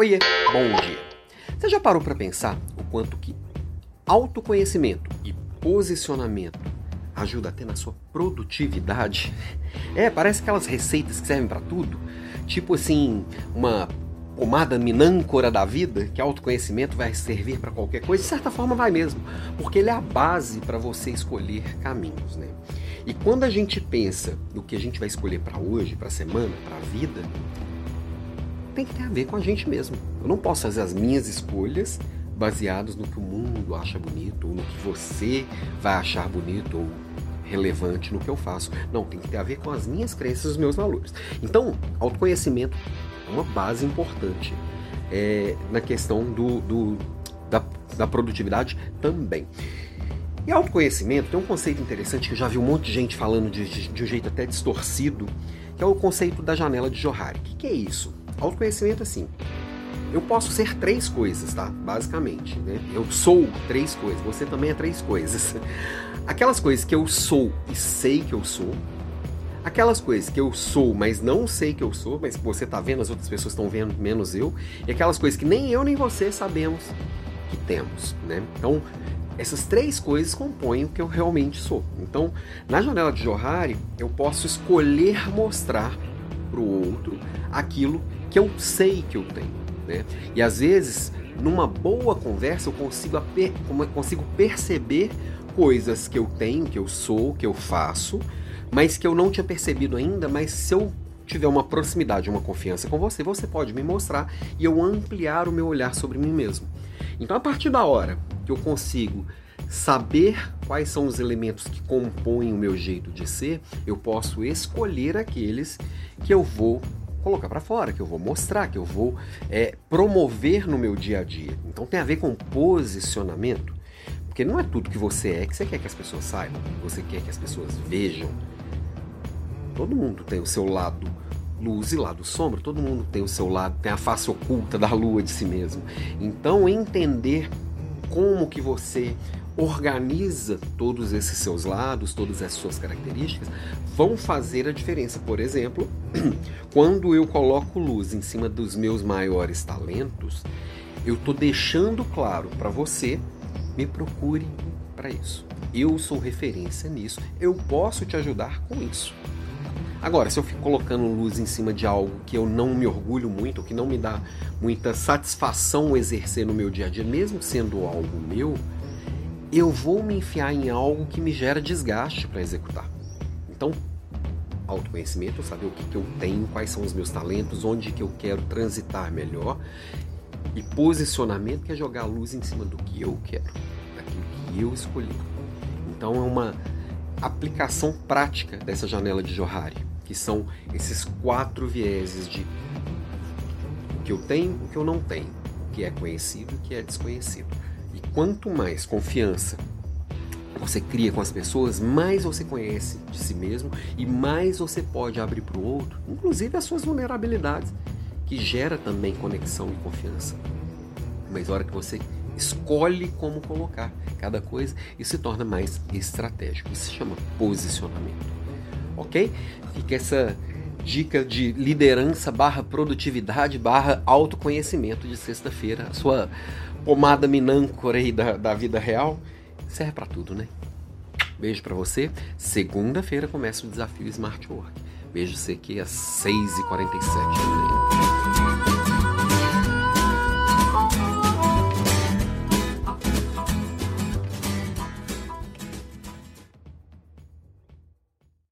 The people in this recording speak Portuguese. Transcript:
Oiê, bom dia. Você já parou para pensar o quanto que autoconhecimento e posicionamento ajuda até na sua produtividade? É, parece aquelas receitas que servem para tudo, tipo assim, uma pomada minâncora da vida, que autoconhecimento vai servir para qualquer coisa, de certa forma vai mesmo, porque ele é a base para você escolher caminhos, né? E quando a gente pensa no que a gente vai escolher para hoje, para a semana, para a vida, tem que ter a ver com a gente mesmo. Eu não posso fazer as minhas escolhas baseadas no que o mundo acha bonito, ou no que você vai achar bonito, ou relevante no que eu faço. Não, tem que ter a ver com as minhas crenças e os meus valores. Então, autoconhecimento é uma base importante é, na questão do, do da, da produtividade também. E autoconhecimento tem um conceito interessante que eu já vi um monte de gente falando de, de, de um jeito até distorcido, que é o conceito da janela de Johari. O que, que é isso? Autoconhecimento, assim, eu posso ser três coisas, tá? Basicamente, né? Eu sou três coisas, você também é três coisas. Aquelas coisas que eu sou e sei que eu sou, aquelas coisas que eu sou, mas não sei que eu sou, mas você tá vendo, as outras pessoas estão vendo, menos eu, e aquelas coisas que nem eu nem você sabemos que temos, né? Então, essas três coisas compõem o que eu realmente sou. Então, na janela de Johari, eu posso escolher mostrar para o outro aquilo que eu sei que eu tenho. Né? E às vezes, numa boa conversa, eu consigo, consigo perceber coisas que eu tenho, que eu sou, que eu faço, mas que eu não tinha percebido ainda, mas se eu tiver uma proximidade, uma confiança com você, você pode me mostrar e eu ampliar o meu olhar sobre mim mesmo. Então, a partir da hora que eu consigo saber quais são os elementos que compõem o meu jeito de ser, eu posso escolher aqueles que eu vou colocar para fora, que eu vou mostrar, que eu vou é, promover no meu dia a dia. Então tem a ver com posicionamento, porque não é tudo que você é que você quer que as pessoas saibam, que você quer que as pessoas vejam. Todo mundo tem o seu lado luz e lado sombra, todo mundo tem o seu lado, tem a face oculta da lua de si mesmo. Então entender como que você organiza todos esses seus lados, todas as suas características, vão fazer a diferença. Por exemplo, quando eu coloco luz em cima dos meus maiores talentos, eu estou deixando claro para você, me procure para isso. Eu sou referência nisso, eu posso te ajudar com isso. Agora, se eu fico colocando luz em cima de algo que eu não me orgulho muito, que não me dá muita satisfação exercer no meu dia a dia, mesmo sendo algo meu, eu vou me enfiar em algo que me gera desgaste para executar. Então, autoconhecimento, saber o que, que eu tenho, quais são os meus talentos, onde que eu quero transitar melhor. E posicionamento que é jogar a luz em cima do que eu quero, daquilo que eu escolhi. Então é uma aplicação prática dessa janela de Johari, que são esses quatro vieses de o que eu tenho, o que eu não tenho, o que é conhecido e o que é desconhecido. Quanto mais confiança você cria com as pessoas, mais você conhece de si mesmo e mais você pode abrir para o outro, inclusive as suas vulnerabilidades, que gera também conexão e confiança. Mas a hora que você escolhe como colocar cada coisa, isso se torna mais estratégico. Isso se chama posicionamento. Ok? Fica essa dica de liderança barra produtividade barra autoconhecimento de sexta-feira. A sua pomada minâncora aí da, da vida real serve para tudo, né? Beijo para você. Segunda-feira começa o desafio Smart Work. Beijo você aqui às 6h47.